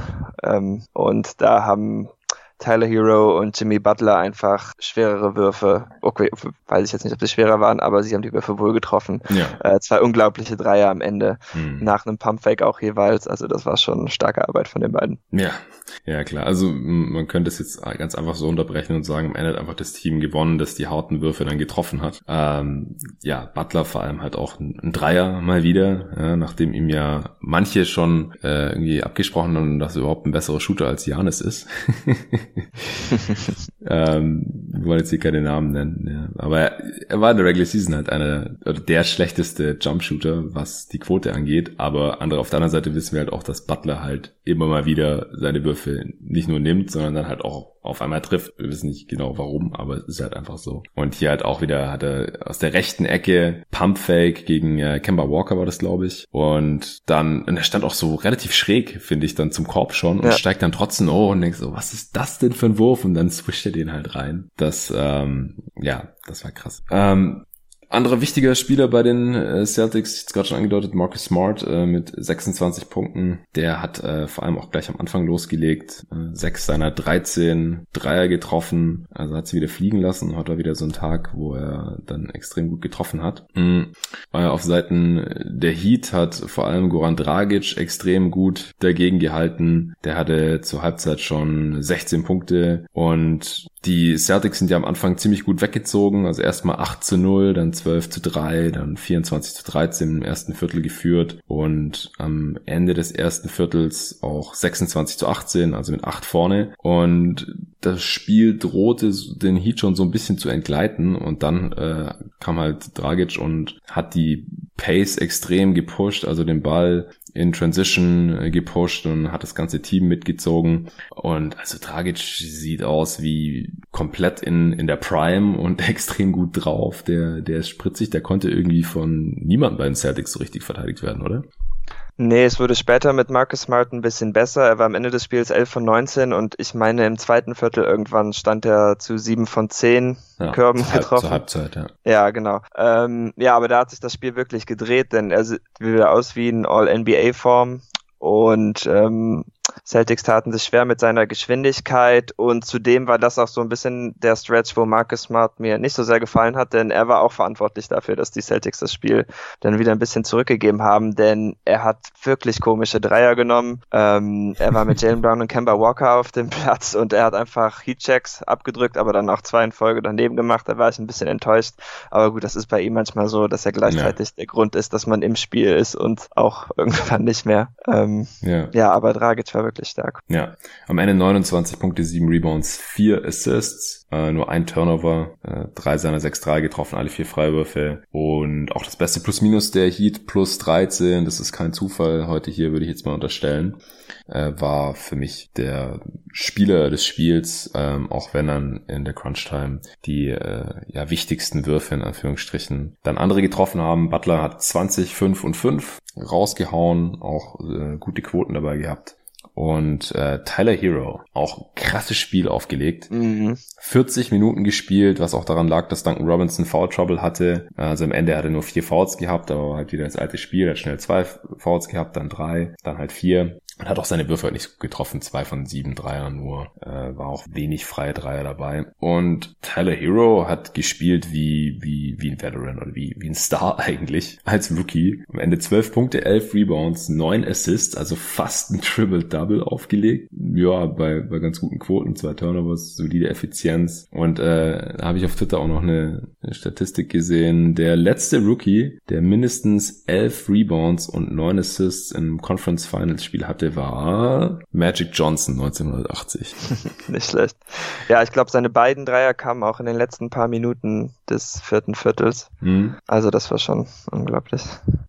Ähm, und da haben Tyler Hero und Jimmy Butler einfach schwerere Würfe. Okay, weiß ich jetzt nicht, ob sie schwerer waren, aber sie haben die Würfe wohl getroffen. Ja. Äh, zwei unglaubliche Dreier am Ende. Hm. Nach einem Pumpfake auch jeweils. Also das war schon starke Arbeit von den beiden. Ja, ja klar. Also man könnte es jetzt ganz einfach so unterbrechen und sagen, am Ende hat einfach das Team gewonnen, das die harten Würfe dann getroffen hat. Ähm, ja, Butler vor allem halt auch ein, Dreier mal wieder, ja, nachdem ihm ja manche schon äh, irgendwie abgesprochen haben, dass er überhaupt ein besserer Shooter als Janis ist. ähm, wir wollen jetzt hier keine Namen nennen, ja. aber er, war in der Regular Season halt einer, oder der schlechteste Jumpshooter, was die Quote angeht, aber andere auf der anderen Seite wissen wir halt auch, dass Butler halt immer mal wieder seine Würfe nicht nur nimmt, sondern dann halt auch auf einmal trifft. Wir wissen nicht genau warum, aber es ist halt einfach so. Und hier halt auch wieder hat er aus der rechten Ecke Pumpfake gegen äh, Kemba Walker war das, glaube ich. Und dann, und er stand auch so relativ schräg, finde ich, dann zum Korb schon und ja. steigt dann trotzdem oh und denkt so, was ist das denn für ein Wurf? Und dann swischt er den halt rein. Das, ähm, ja, das war krass. Ähm, anderer wichtiger Spieler bei den äh, Celtics, jetzt gerade schon angedeutet, Marcus Smart äh, mit 26 Punkten. Der hat äh, vor allem auch gleich am Anfang losgelegt. Äh, sechs seiner 13 Dreier getroffen. Also hat sie wieder fliegen lassen. Hat er wieder so einen Tag, wo er dann extrem gut getroffen hat. Mhm. Auf Seiten der Heat hat vor allem Goran Dragic extrem gut dagegen gehalten. Der hatte zur Halbzeit schon 16 Punkte und die Celtics sind ja am Anfang ziemlich gut weggezogen. Also erstmal 8 zu 0, dann 12 zu 3, dann 24 zu 13 im ersten Viertel geführt und am Ende des ersten Viertels auch 26 zu 18, also mit 8 vorne. Und das Spiel drohte den Heat schon so ein bisschen zu entgleiten und dann äh, kam halt Dragic und hat die Pace extrem gepusht, also den Ball in Transition äh, gepusht und hat das ganze Team mitgezogen. Und also Dragic sieht aus wie komplett in, in der Prime und extrem gut drauf. Der, der ist spritzig, der konnte irgendwie von niemandem bei den Celtics so richtig verteidigt werden, oder? Nee, es wurde später mit Marcus Smart ein bisschen besser. Er war am Ende des Spiels 11 von 19 und ich meine im zweiten Viertel irgendwann stand er zu 7 von 10 ja, Körben zur getroffen. Zur Halbzeit, ja. Ja, genau. Ähm, ja, aber da hat sich das Spiel wirklich gedreht, denn er sieht wieder aus wie ein All-NBA-Form und ähm, Celtics taten sich schwer mit seiner Geschwindigkeit und zudem war das auch so ein bisschen der Stretch, wo Marcus Smart mir nicht so sehr gefallen hat, denn er war auch verantwortlich dafür, dass die Celtics das Spiel dann wieder ein bisschen zurückgegeben haben, denn er hat wirklich komische Dreier genommen. Ähm, er war mit Jalen Brown und Kemba Walker auf dem Platz und er hat einfach Heatchecks abgedrückt, aber dann auch zwei in Folge daneben gemacht. Da war ich ein bisschen enttäuscht. Aber gut, das ist bei ihm manchmal so, dass er gleichzeitig ja. der Grund ist, dass man im Spiel ist und auch irgendwann nicht mehr. Ähm, ja. ja, aber Dragic war wirklich stark. Ja, am Ende 29 Punkte, 7 Rebounds, 4 Assists, äh, nur ein Turnover, äh, drei seiner 6-3 getroffen, alle vier Freiwürfe und auch das beste Plus-Minus der Heat plus 13, das ist kein Zufall heute hier, würde ich jetzt mal unterstellen, äh, war für mich der Spieler des Spiels, ähm, auch wenn dann in der Crunch-Time die äh, ja, wichtigsten Würfe in Anführungsstrichen dann andere getroffen haben. Butler hat 20, 5 und 5 rausgehauen, auch äh, gute Quoten dabei gehabt. Und äh, Tyler Hero, auch krasses Spiel aufgelegt. Mhm. 40 Minuten gespielt, was auch daran lag, dass Duncan Robinson Foul Trouble hatte. Also am Ende hat er nur vier Fouls gehabt, aber halt wieder das alte Spiel. Er hat schnell zwei Fouls gehabt, dann drei, dann halt vier. Und hat auch seine Würfe halt nicht getroffen. Zwei von sieben Dreier nur. Äh, war auch wenig freie Dreier dabei. Und Tyler Hero hat gespielt wie, wie, wie ein Veteran oder wie, wie ein Star eigentlich. Als Rookie. Am Ende zwölf Punkte, elf Rebounds, neun Assists, also fast ein Triple-Double aufgelegt. Ja, bei, bei ganz guten Quoten, zwei Turnovers, solide Effizienz. Und äh, da habe ich auf Twitter auch noch eine, eine Statistik gesehen. Der letzte Rookie, der mindestens elf Rebounds und neun Assists im Conference Finals Spiel hatte, hatte, war Magic Johnson 1980. Nicht schlecht. Ja, ich glaube, seine beiden Dreier kamen auch in den letzten paar Minuten des vierten Viertels. Mhm. Also das war schon unglaublich.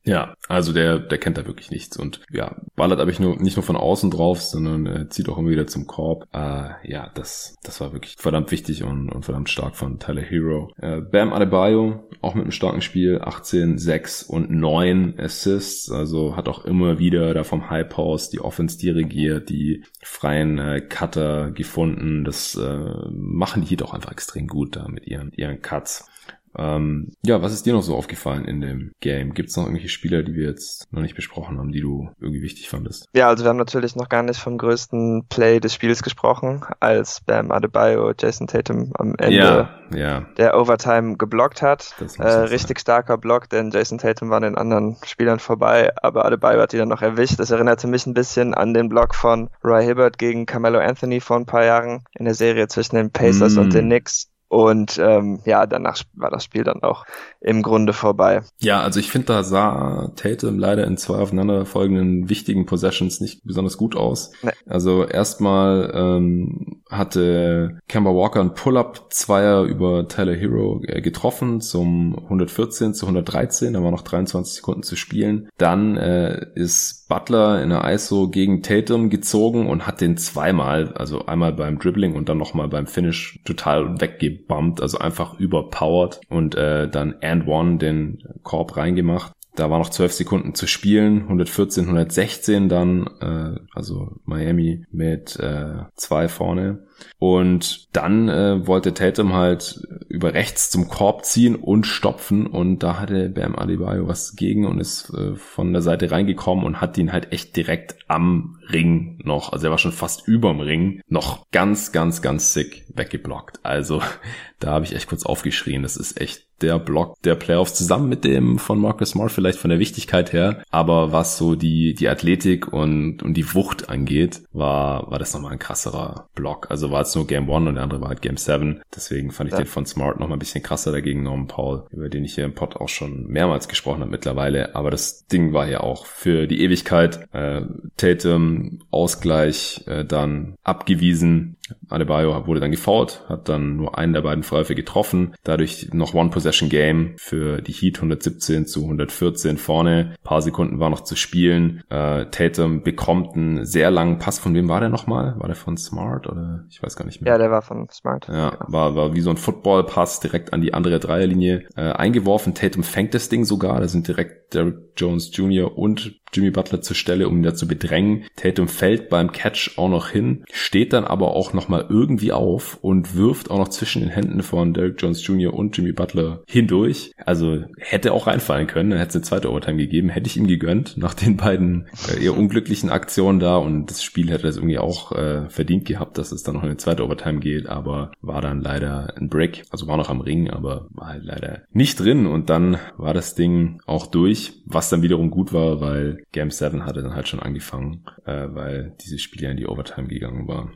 Ja, also der, der kennt da wirklich nichts und ja, ballert aber ich nur, nicht nur von außen drauf, sondern äh, zieht auch immer wieder zum Korb. Äh, ja, das, das war wirklich verdammt wichtig und, und verdammt stark von Tyler Hero. Äh, Bam Adebayo, auch mit einem starken Spiel, 18, 6 und 9 Assists, also hat auch immer wieder da vom High Post die Offense dirigiert, die freien äh, Cutter gefunden. Das äh, machen die Heat auch einfach extrem gut da mit ihren, ihren Cuts. Ähm, ja, was ist dir noch so aufgefallen in dem Game? Gibt es noch irgendwelche Spieler, die wir jetzt noch nicht besprochen haben, die du irgendwie wichtig fandest? Ja, also wir haben natürlich noch gar nicht vom größten Play des Spiels gesprochen, als Bam Adebayo Jason Tatum am Ende ja, ja. der Overtime geblockt hat. Äh, richtig starker Block, denn Jason Tatum war den anderen Spielern vorbei, aber Adebayo hat ihn dann noch erwischt. Das erinnerte mich ein bisschen an den Block von Roy Hibbert gegen Carmelo Anthony vor ein paar Jahren in der Serie zwischen den Pacers mm. und den Knicks und ähm, ja, danach war das Spiel dann auch im Grunde vorbei. Ja, also ich finde, da sah Tatum leider in zwei aufeinanderfolgenden wichtigen Possessions nicht besonders gut aus. Nee. Also erstmal ähm, hatte Kemba Walker ein Pull-Up-Zweier über Tyler Hero äh, getroffen zum 114 zu 113, da war noch 23 Sekunden zu spielen. Dann äh, ist Butler in der ISO gegen Tatum gezogen und hat den zweimal, also einmal beim Dribbling und dann nochmal beim Finish total weggebumpt, also einfach überpowered und äh, dann and one den Korb reingemacht. Da war noch zwölf Sekunden zu spielen, 114, 116 dann, äh, also Miami mit äh, zwei vorne. Und dann äh, wollte Tatum halt über rechts zum Korb ziehen und stopfen und da hatte Bam Adebayo was gegen und ist äh, von der Seite reingekommen und hat ihn halt echt direkt am Ring noch, also er war schon fast überm Ring, noch ganz, ganz, ganz sick weggeblockt. Also da habe ich echt kurz aufgeschrien. Das ist echt der Block der Playoffs zusammen mit dem von Marcus Smart vielleicht von der Wichtigkeit her. Aber was so die, die Athletik und, und die Wucht angeht, war, war das nochmal ein krasserer Block. Also war es nur Game One und der andere war halt Game 7. Deswegen fand ich ja. den von Smart nochmal ein bisschen krasser dagegen Norman Paul, über den ich hier im Pod auch schon mehrmals gesprochen habe mittlerweile. Aber das Ding war ja auch für die Ewigkeit. Äh, Tatum Ausgleich äh, dann abgewiesen Adebayo wurde dann gefault, hat dann nur einen der beiden Freiwürfe getroffen. Dadurch noch One-Possession-Game für die Heat 117 zu 114 vorne. Ein paar Sekunden war noch zu spielen. Äh, Tatum bekommt einen sehr langen Pass. Von wem war der nochmal? War der von Smart oder ich weiß gar nicht mehr. Ja, der war von Smart. Ja, war, war wie so ein Football-Pass direkt an die andere Dreierlinie äh, eingeworfen. Tatum fängt das Ding sogar. Da sind direkt Derek Jones Jr. und Jimmy Butler zur Stelle, um ihn da zu bedrängen. Tatum fällt beim Catch auch noch hin, steht dann aber auch nochmal irgendwie auf und wirft auch noch zwischen den Händen von Derek Jones Jr. und Jimmy Butler hindurch. Also hätte auch reinfallen können, dann hätte es eine zweite Overtime gegeben, hätte ich ihm gegönnt nach den beiden äh, eher unglücklichen Aktionen da und das Spiel hätte das irgendwie auch äh, verdient gehabt, dass es dann noch in eine zweite Overtime geht, aber war dann leider ein Break, also war noch am Ring, aber war halt leider nicht drin und dann war das Ding auch durch, was dann wiederum gut war, weil Game 7 hatte dann halt schon angefangen, äh, weil dieses Spiel ja in die Overtime gegangen war.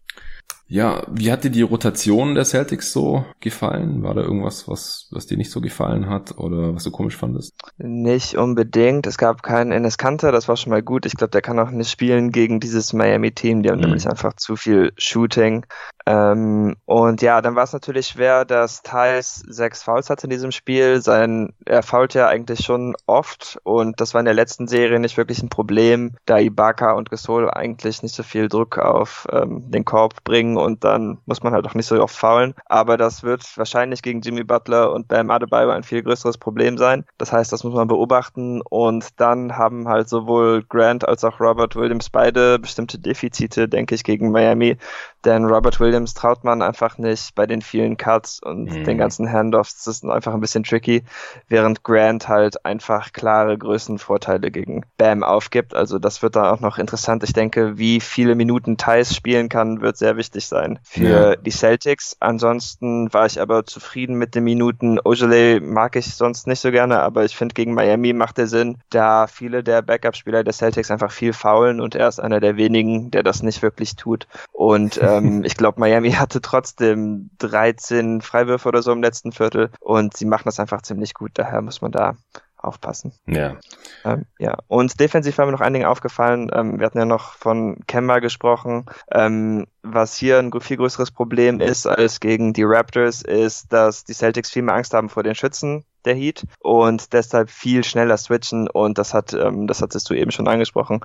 Ja, wie hat dir die Rotation der Celtics so gefallen? War da irgendwas, was, was dir nicht so gefallen hat oder was du komisch fandest? Nicht unbedingt. Es gab keinen Enes Kanter, das war schon mal gut. Ich glaube, der kann auch nicht spielen gegen dieses Miami-Team. Die haben mhm. nämlich einfach zu viel Shooting. Ähm, und ja, dann war es natürlich schwer, dass Thais sechs Fouls hatte in diesem Spiel. Sein, er fault ja eigentlich schon oft und das war in der letzten Serie nicht wirklich ein Problem, da Ibaka und Gasol eigentlich nicht so viel Druck auf ähm, den Korb bringen und dann muss man halt auch nicht so oft faulen. Aber das wird wahrscheinlich gegen Jimmy Butler und Bam Adebayo ein viel größeres Problem sein. Das heißt, das muss man beobachten und dann haben halt sowohl Grant als auch Robert Williams beide bestimmte Defizite, denke ich, gegen Miami. Denn Robert Williams traut man einfach nicht bei den vielen Cuts und mhm. den ganzen Handoffs. Das ist einfach ein bisschen tricky, während Grant halt einfach klare Größenvorteile gegen Bam aufgibt. Also das wird dann auch noch interessant. Ich denke, wie viele Minuten Thais spielen kann, wird sehr wichtig sein für ja. die Celtics. Ansonsten war ich aber zufrieden mit den Minuten. Ojale mag ich sonst nicht so gerne, aber ich finde, gegen Miami macht er Sinn, da viele der Backup-Spieler der Celtics einfach viel faulen und er ist einer der wenigen, der das nicht wirklich tut. Und ähm, ich glaube, Miami hatte trotzdem 13 Freiwürfe oder so im letzten Viertel und sie machen das einfach ziemlich gut. Daher muss man da aufpassen. Ja. Ähm, ja. Und defensiv war mir noch ein Ding aufgefallen. Ähm, wir hatten ja noch von Kemba gesprochen. Ähm, was hier ein viel größeres Problem ist als gegen die Raptors, ist, dass die Celtics viel mehr Angst haben vor den Schützen der Heat und deshalb viel schneller switchen und das hat, ähm, das hattest du eben schon angesprochen,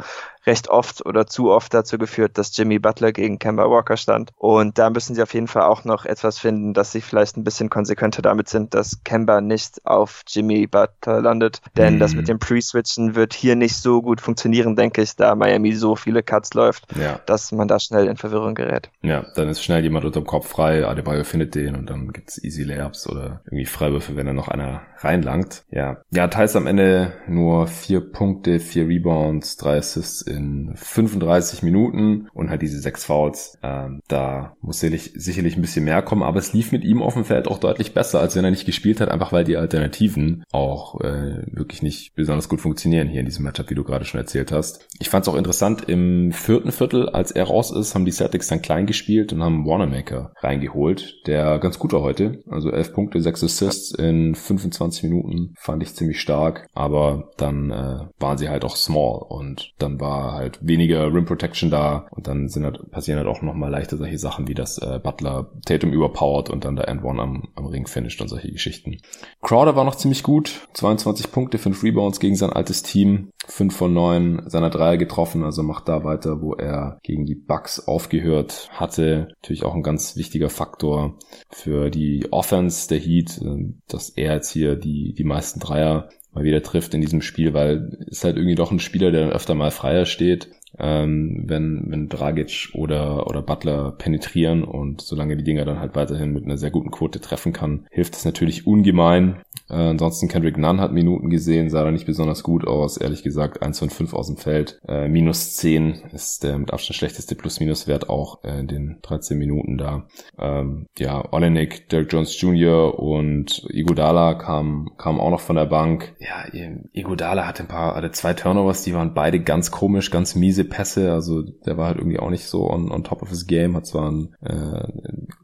recht oft oder zu oft dazu geführt, dass Jimmy Butler gegen Kemba Walker stand und da müssen sie auf jeden Fall auch noch etwas finden, dass sie vielleicht ein bisschen konsequenter damit sind, dass Kemba nicht auf Jimmy Butler landet, denn mhm. das mit dem Pre-Switchen wird hier nicht so gut funktionieren, denke ich, da Miami so viele Cuts läuft, ja. dass man da schnell in Verwirrung gerät. Ja, dann ist schnell jemand unter dem Kopf frei, Adebayo findet den und dann gibt's easy Layups oder irgendwie Freiwürfe, wenn da noch einer reinlangt. Ja, ja, teils am Ende nur vier Punkte, vier Rebounds, drei Assists in 35 Minuten und halt diese sechs Fouls. Ähm, da muss sicherlich, sicherlich ein bisschen mehr kommen, aber es lief mit ihm auf dem Feld auch deutlich besser, als wenn er nicht gespielt hat, einfach weil die Alternativen auch äh, wirklich nicht besonders gut funktionieren hier in diesem Matchup, wie du gerade schon erzählt hast. Ich fand es auch interessant, im vierten Viertel, als er raus ist, haben die Celtics dann klein gespielt und haben Wanamaker reingeholt, der ganz gut war heute. Also elf Punkte, sechs Assists in 25 Minuten fand ich ziemlich stark, aber dann äh, waren sie halt auch small und dann war halt weniger Rim Protection da und dann sind halt, passieren halt auch nochmal leichter solche Sachen wie das äh, Butler Tatum überpowert und dann der End One am, am Ring finisht und solche Geschichten. Crowder war noch ziemlich gut, 22 Punkte, 5 Rebounds gegen sein altes Team, 5 von 9 seiner Dreier getroffen, also macht da weiter, wo er gegen die Bucks aufgehört hatte. Natürlich auch ein ganz wichtiger Faktor für die Offense der Heat, äh, dass er jetzt hier die, die meisten Dreier mal wieder trifft in diesem Spiel, weil ist halt irgendwie doch ein Spieler, der dann öfter mal freier steht ähm, wenn, wenn Dragic oder, oder Butler penetrieren und solange die Dinger dann halt weiterhin mit einer sehr guten Quote treffen kann, hilft es natürlich ungemein. Äh, ansonsten Kendrick Nunn hat Minuten gesehen, sah da nicht besonders gut aus, ehrlich gesagt, 1 von 5 aus dem Feld. Äh, minus 10 ist der mit Abstand schlechteste Plus-Minus-Wert auch äh, in den 13 Minuten da. Ähm, ja, Olenek, Derek Jones Jr. und Igodala kamen kam auch noch von der Bank. Ja, Igodala hatte ein paar, hatte zwei Turnovers, die waren beide ganz komisch, ganz miese Pässe, also der war halt irgendwie auch nicht so on, on top of his game, hat zwar ein äh,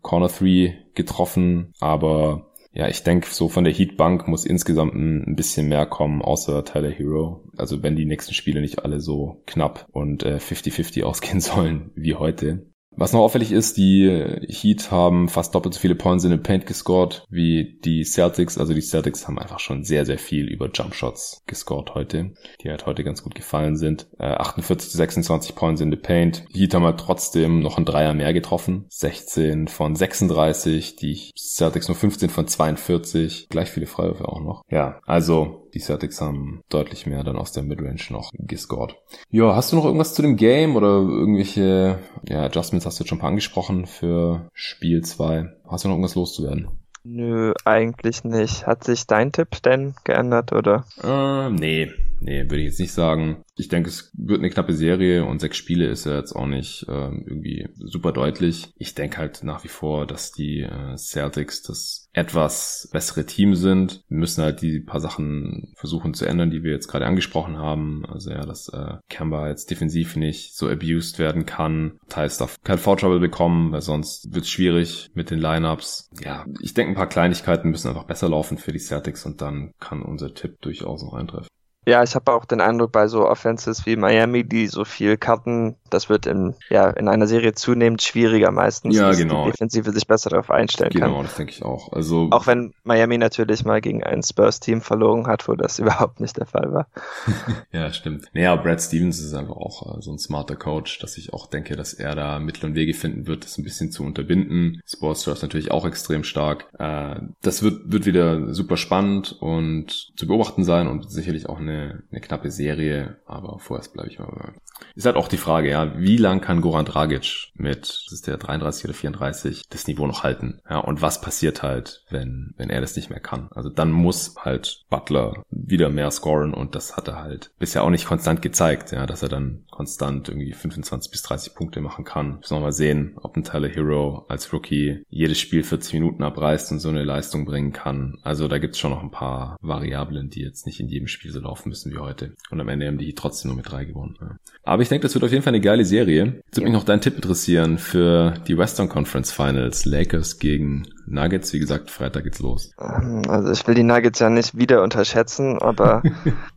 Corner 3 getroffen, aber ja, ich denke, so von der Heatbank muss insgesamt ein, bisschen mehr kommen, außer Tyler Hero. Also wenn die nächsten Spiele nicht alle so knapp und 50-50 äh, ausgehen sollen wie heute. Was noch auffällig ist, die Heat haben fast doppelt so viele Points in den Paint gescored wie die Celtics. Also die Celtics haben einfach schon sehr, sehr viel über Jumpshots gescored heute, die halt heute ganz gut gefallen sind. Äh, 48 26 Points in the Paint. Die Heat haben halt trotzdem noch ein Dreier mehr getroffen. 16 von 36. Die Celtics nur 15 von 42. Gleich viele Freiwürfe auch noch. Ja, also die Celtics haben deutlich mehr dann aus der Midrange noch gescored. Ja, hast du noch irgendwas zu dem Game oder irgendwelche ja, Adjustments hast du jetzt schon ein paar angesprochen für Spiel 2? Hast du noch irgendwas loszuwerden? Nö, eigentlich nicht. Hat sich dein Tipp denn geändert, oder? Äh, nee, nee, würde ich jetzt nicht sagen. Ich denke, es wird eine knappe Serie und sechs Spiele ist ja jetzt auch nicht ähm, irgendwie super deutlich. Ich denke halt nach wie vor, dass die äh, Celtics das etwas bessere Team sind. Wir müssen halt die paar Sachen versuchen zu ändern, die wir jetzt gerade angesprochen haben. Also ja, dass äh, Kemba jetzt defensiv nicht so abused werden kann. Teils darf kein Foul Trouble bekommen, weil sonst wird es schwierig mit den Lineups. Ja, ich denke, ein paar Kleinigkeiten müssen einfach besser laufen für die Celtics und dann kann unser Tipp durchaus noch eintreffen. Ja, ich habe auch den Eindruck bei so Offenses wie Miami, die so viel cutten, das wird in, ja, in einer Serie zunehmend schwieriger meistens, ja, dass genau. die Defensive sich besser darauf einstellen genau, kann. Genau, das denke ich auch. Also auch wenn Miami natürlich mal gegen ein Spurs-Team verloren hat, wo das überhaupt nicht der Fall war. ja, stimmt. Naja, Brad Stevens ist einfach auch äh, so ein smarter Coach, dass ich auch denke, dass er da Mittel und Wege finden wird, das ein bisschen zu unterbinden. Sportstra ist natürlich auch extrem stark. Äh, das wird, wird wieder super spannend und zu beobachten sein und sicherlich auch eine, eine knappe Serie, aber vorerst bleibe ich mal. Ist halt auch die Frage, ja, wie lang kann Goran Dragic mit, das ist der 33 oder 34, das Niveau noch halten? Ja, und was passiert halt, wenn, wenn er das nicht mehr kann? Also dann muss halt Butler wieder mehr scoren und das hat er halt bisher auch nicht konstant gezeigt, ja, dass er dann konstant irgendwie 25 bis 30 Punkte machen kann. Müssen wir mal sehen, ob ein Tyler Hero als Rookie jedes Spiel 40 Minuten abreißt und so eine Leistung bringen kann. Also da gibt's schon noch ein paar Variablen, die jetzt nicht in jedem Spiel so laufen laufen müssen wie heute. Und am Ende haben die Heat trotzdem nur mit drei gewonnen. Ja. Aber ich denke, das wird auf jeden Fall eine geile Serie. Jetzt würde mich noch dein Tipp interessieren für die Western Conference Finals. Lakers gegen Nuggets. Wie gesagt, Freitag geht's los. Also ich will die Nuggets ja nicht wieder unterschätzen, aber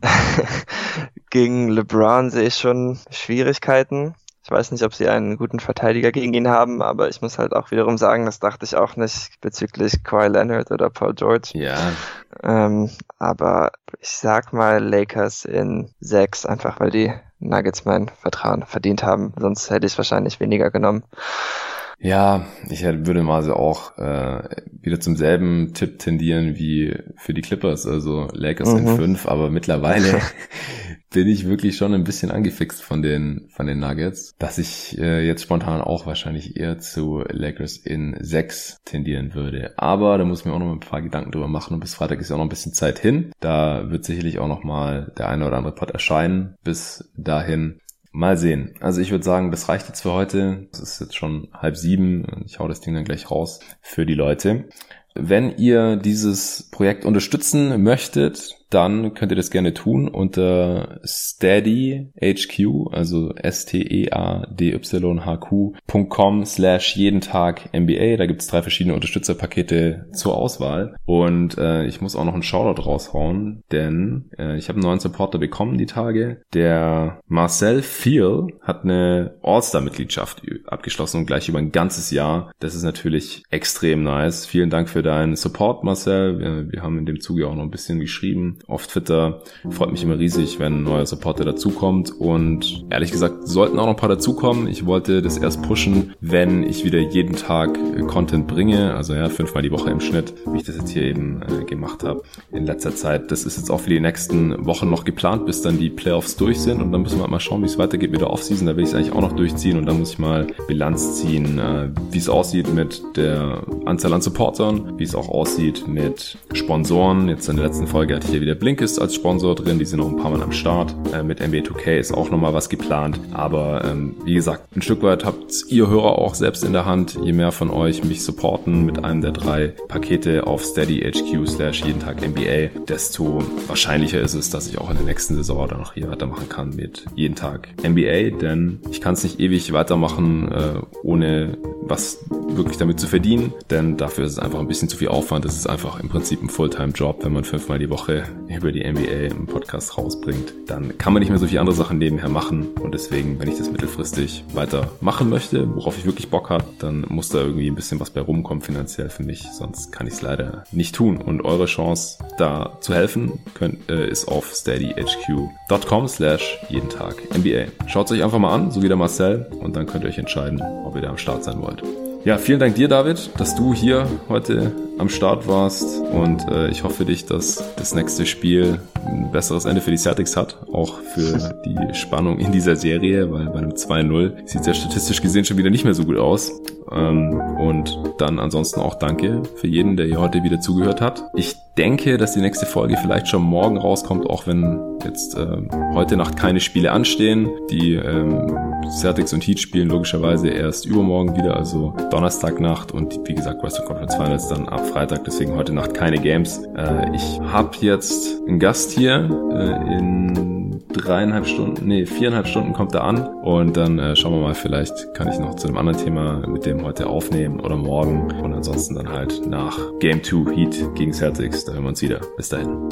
gegen LeBron sehe ich schon Schwierigkeiten. Ich weiß nicht, ob sie einen guten Verteidiger gegen ihn haben, aber ich muss halt auch wiederum sagen, das dachte ich auch nicht bezüglich Kawhi Leonard oder Paul George. Ja. Ähm, aber ich sag mal Lakers in sechs, einfach weil die Nuggets mein Vertrauen verdient haben. Sonst hätte ich wahrscheinlich weniger genommen. Ja, ich würde mal so auch äh, wieder zum selben Tipp tendieren wie für die Clippers, also Lakers mhm. in fünf, aber mittlerweile bin ich wirklich schon ein bisschen angefixt von den, von den Nuggets, dass ich äh, jetzt spontan auch wahrscheinlich eher zu Lakers in 6 tendieren würde. Aber da muss ich mir auch noch ein paar Gedanken drüber machen und bis Freitag ist ja auch noch ein bisschen Zeit hin. Da wird sicherlich auch noch mal der eine oder andere Pod erscheinen. Bis dahin Mal sehen. Also ich würde sagen, das reicht jetzt für heute. Es ist jetzt schon halb sieben. Ich hau das Ding dann gleich raus für die Leute. Wenn ihr dieses Projekt unterstützen möchtet, dann könnt ihr das gerne tun unter Steady HQ, also S-T-E-A-D-Y-H-Q.com slash jeden Tag MBA. Da gibt's drei verschiedene Unterstützerpakete zur Auswahl. Und äh, ich muss auch noch einen Shoutout raushauen, denn äh, ich habe einen neuen Supporter bekommen die Tage. Der Marcel Feel hat eine All-Star-Mitgliedschaft abgeschlossen und gleich über ein ganzes Jahr. Das ist natürlich extrem nice. Vielen Dank für deinen Support, Marcel. Wir, wir haben in dem Zuge auch noch ein bisschen geschrieben auf Twitter. Freut mich immer riesig, wenn ein neuer Supporter dazukommt. Und ehrlich gesagt, sollten auch noch ein paar dazukommen. Ich wollte das erst pushen, wenn ich wieder jeden Tag äh, Content bringe. Also ja, fünfmal die Woche im Schnitt, wie ich das jetzt hier eben äh, gemacht habe in letzter Zeit. Das ist jetzt auch für die nächsten Wochen noch geplant, bis dann die Playoffs durch sind. Und dann müssen wir halt mal schauen, wie es weitergeht mit der Offseason. Da will ich es eigentlich auch noch durchziehen. Und dann muss ich mal Bilanz ziehen, äh, wie es aussieht mit der Anzahl an Supportern, wie es auch aussieht mit Sponsoren. Jetzt in der letzten Folge ich hier wieder Blinkist als Sponsor drin, die sind noch ein paar Mal am Start. Äh, mit NBA 2K ist auch nochmal was geplant. Aber ähm, wie gesagt, ein Stück weit habt ihr Hörer auch selbst in der Hand. Je mehr von euch mich supporten mit einem der drei Pakete auf steadyhq slash jeden Tag NBA, desto wahrscheinlicher ist es, dass ich auch in der nächsten Saison dann noch hier weitermachen kann mit jeden Tag NBA. Denn ich kann es nicht ewig weitermachen, äh, ohne was wirklich damit zu verdienen. Denn dafür ist es einfach ein bisschen zu viel Aufwand. Es ist einfach im Prinzip ein Fulltime-Job, wenn man fünfmal die Woche über die NBA im Podcast rausbringt, dann kann man nicht mehr so viele andere Sachen nebenher machen. Und deswegen, wenn ich das mittelfristig weiter machen möchte, worauf ich wirklich Bock habe, dann muss da irgendwie ein bisschen was bei rumkommen finanziell für mich. Sonst kann ich es leider nicht tun. Und eure Chance, da zu helfen, könnt, äh, ist auf steadyhq.com slash jeden Tag NBA. Schaut es euch einfach mal an, so wie der Marcel, und dann könnt ihr euch entscheiden, ob ihr da am Start sein wollt. Ja, vielen Dank dir, David, dass du hier heute am Start warst und äh, ich hoffe dich, dass das nächste Spiel ein besseres Ende für die Celtics hat, auch für die Spannung in dieser Serie, weil bei einem 2-0 sieht es ja statistisch gesehen schon wieder nicht mehr so gut aus. Ähm, und dann ansonsten auch danke für jeden, der hier heute wieder zugehört hat. Ich denke, dass die nächste Folge vielleicht schon morgen rauskommt, auch wenn jetzt äh, heute Nacht keine Spiele anstehen. Die ähm, Celtics und Heat spielen logischerweise erst übermorgen wieder, also Donnerstagnacht und wie gesagt Western Conference Finals dann ab Freitag, deswegen heute Nacht keine Games. Äh, ich habe jetzt einen Gast hier äh, in dreieinhalb Stunden, nee, viereinhalb Stunden kommt er an und dann äh, schauen wir mal, vielleicht kann ich noch zu einem anderen Thema mit dem heute aufnehmen oder morgen und ansonsten dann halt nach Game 2 Heat gegen Celtics, da hören wir uns wieder. Bis dahin.